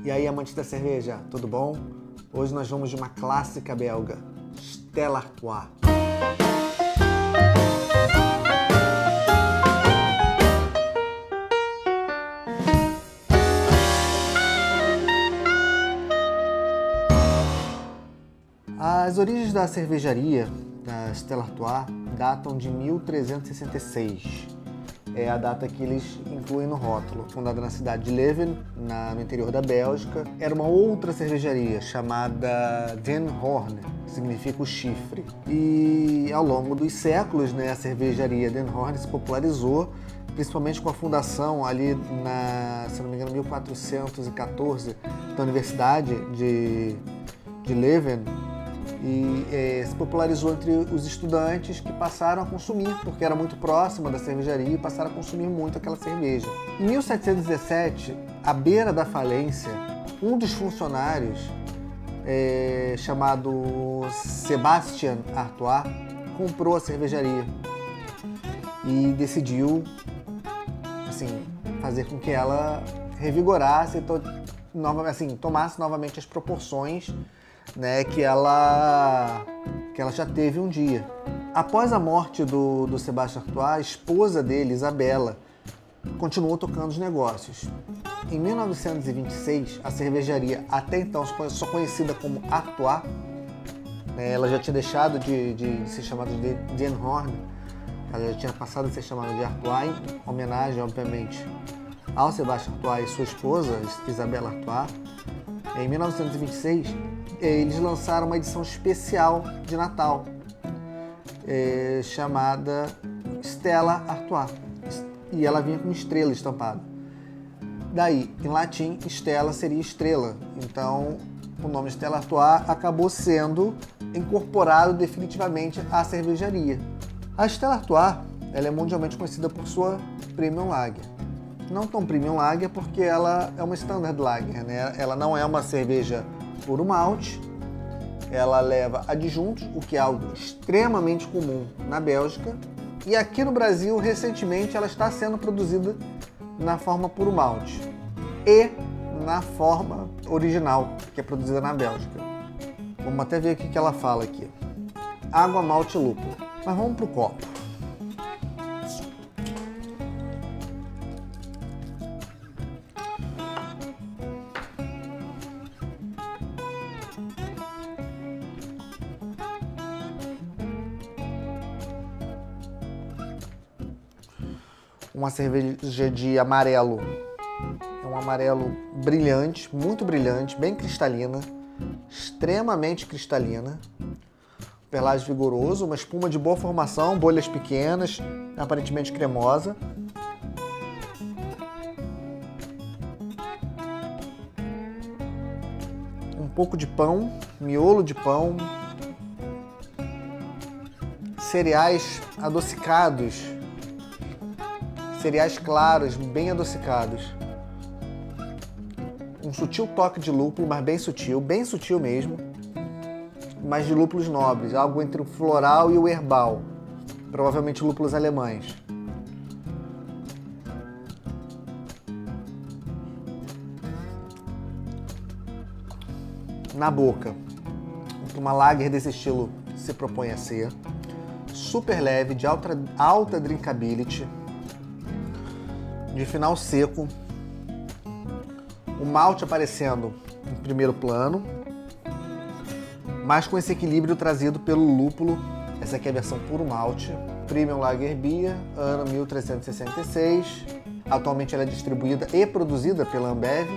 E aí, amantes da cerveja, tudo bom? Hoje nós vamos de uma clássica belga, Stella Artois. As origens da cervejaria da Stella Artois datam de 1366. É a data que eles incluem no rótulo. Fundada na cidade de Leuven, na, no interior da Bélgica, era uma outra cervejaria chamada Den Horn, que significa o chifre. E ao longo dos séculos, né, a cervejaria Den Horn se popularizou, principalmente com a fundação ali na, se não me engano, 1414 da Universidade de, de Leuven, e é, se popularizou entre os estudantes que passaram a consumir, porque era muito próxima da cervejaria e passaram a consumir muito aquela cerveja. Em 1717, à beira da falência, um dos funcionários, é, chamado Sebastian Artois, comprou a cervejaria e decidiu assim, fazer com que ela revigorasse, to, assim, tomasse novamente as proporções né, que ela que ela já teve um dia. Após a morte do, do Sebastião Artois, a esposa dele, Isabela, continuou tocando os negócios. Em 1926, a cervejaria, até então só conhecida como Artois, né, ela já tinha deixado de, de ser chamada de Den Horn, ela já tinha passado a ser chamada de Artois, em homenagem, obviamente, ao Sebastião Artois e sua esposa, Isabela Artois. Em 1926, eles lançaram uma edição especial de Natal é, chamada Stella Artois e ela vinha com estrela estampada. Daí, em latim, Stella seria estrela, então o nome Stella Artois acabou sendo incorporado definitivamente à cervejaria. A Stella Artois ela é mundialmente conhecida por sua Premium Lager. Não tão Premium Lager porque ela é uma Standard Lager, né? ela não é uma cerveja puro malte, ela leva adjuntos, o que é algo extremamente comum na Bélgica. E aqui no Brasil, recentemente, ela está sendo produzida na forma puro malte e na forma original, que é produzida na Bélgica. Vamos até ver o que ela fala aqui. Água, malte e lúpulo. Mas vamos para o copo. Uma cerveja de amarelo. É um amarelo brilhante, muito brilhante, bem cristalina, extremamente cristalina. Perlage vigoroso, uma espuma de boa formação, bolhas pequenas, aparentemente cremosa. Um pouco de pão, miolo de pão, cereais adocicados cereais claros, bem adocicados. Um sutil toque de lúpulo, mas bem sutil, bem sutil mesmo, mas de lúpulos nobres, algo entre o floral e o herbal, provavelmente lúpulos alemães. Na boca, uma lager desse estilo se propõe a ser. Super leve, de alta, alta drinkability, de final seco, o malte aparecendo em primeiro plano, mas com esse equilíbrio trazido pelo lúpulo. Essa aqui é a versão puro malte, Premium Lager Beer, ano 1366. Atualmente ela é distribuída e produzida pela Ambev.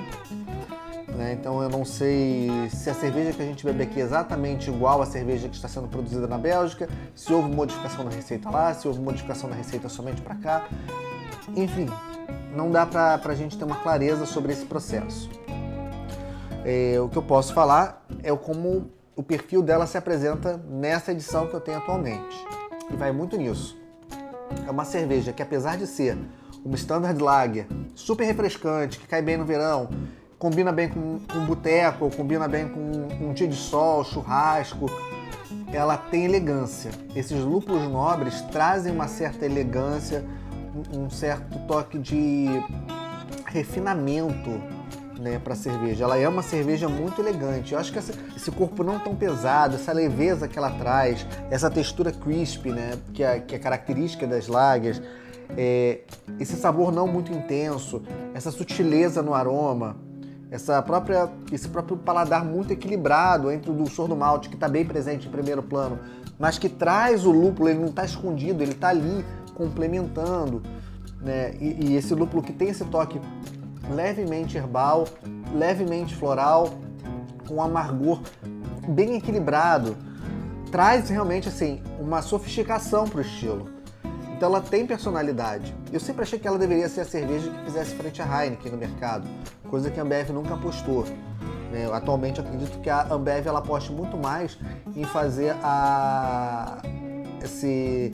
Né? Então eu não sei se a cerveja que a gente bebe aqui é exatamente igual à cerveja que está sendo produzida na Bélgica, se houve modificação da receita lá, se houve modificação da receita somente para cá. Enfim, não dá para a gente ter uma clareza sobre esse processo. É, o que eu posso falar é como o perfil dela se apresenta nessa edição que eu tenho atualmente. E vai muito nisso. É uma cerveja que, apesar de ser uma Standard Lager super refrescante, que cai bem no verão, combina bem com, com boteco, combina bem com um dia de sol, churrasco, ela tem elegância. Esses lúpulos nobres trazem uma certa elegância, um certo toque de refinamento né, para cerveja. Ela é uma cerveja muito elegante. Eu acho que essa, esse corpo não tão pesado, essa leveza que ela traz, essa textura crisp, né, que é, que é característica das lagers, é, esse sabor não muito intenso, essa sutileza no aroma, essa própria, esse próprio paladar muito equilibrado entre o dulçor do malte, que está bem presente em primeiro plano, mas que traz o lúpulo, ele não está escondido, ele está ali complementando. Né? E, e esse lúpulo que tem esse toque levemente herbal, levemente floral, com amargor bem equilibrado, traz realmente assim uma sofisticação para o estilo. Então ela tem personalidade. Eu sempre achei que ela deveria ser a cerveja que fizesse frente à Heineken no mercado, coisa que a Ambev nunca apostou. Né? Atualmente eu acredito que a Ambev ela aposte muito mais em fazer a esse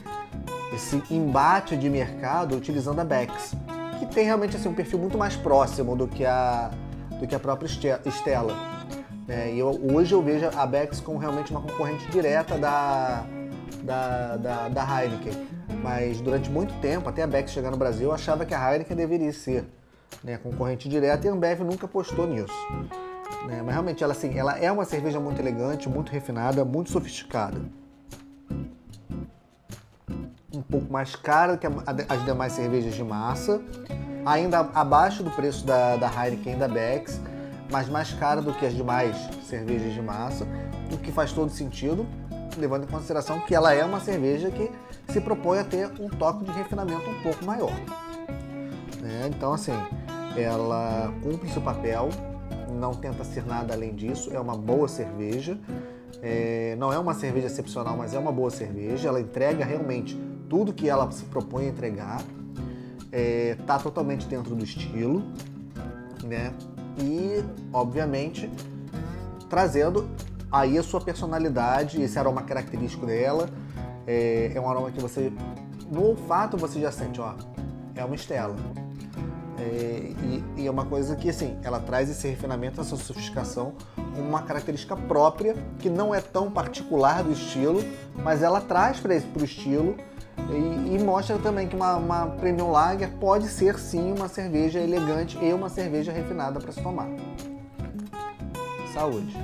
esse embate de mercado utilizando a Bex, que tem realmente assim, um perfil muito mais próximo do que a, do que a própria Stella. É, e eu, hoje eu vejo a Bex como realmente uma concorrente direta da, da, da, da Heineken. Mas durante muito tempo, até a Beck chegar no Brasil, eu achava que a Heineken deveria ser né, concorrente direta e a Ambev nunca apostou nisso. Né? Mas realmente ela, assim, ela é uma cerveja muito elegante, muito refinada, muito sofisticada. Pouco mais cara que as demais cervejas de massa, ainda abaixo do preço da, da Heineken e da Becks, mas mais cara do que as demais cervejas de massa, o que faz todo sentido, levando em consideração que ela é uma cerveja que se propõe a ter um toque de refinamento um pouco maior. Né? Então, assim, ela cumpre seu papel, não tenta ser nada além disso, é uma boa cerveja. É, não é uma cerveja excepcional, mas é uma boa cerveja. Ela entrega realmente tudo que ela se propõe a entregar. É, tá totalmente dentro do estilo, né? E, obviamente, trazendo aí a sua personalidade, esse aroma característico dela. É, é um aroma que você, no olfato, você já sente, ó, é uma estela. É, e, e, é uma coisa que, assim, ela traz esse refinamento, essa sofisticação, uma característica própria, que não é tão particular do estilo, mas ela traz para o estilo e, e, mostra também que uma, uma Premium Lager pode ser, sim, uma cerveja elegante e uma cerveja refinada para se tomar. Saúde!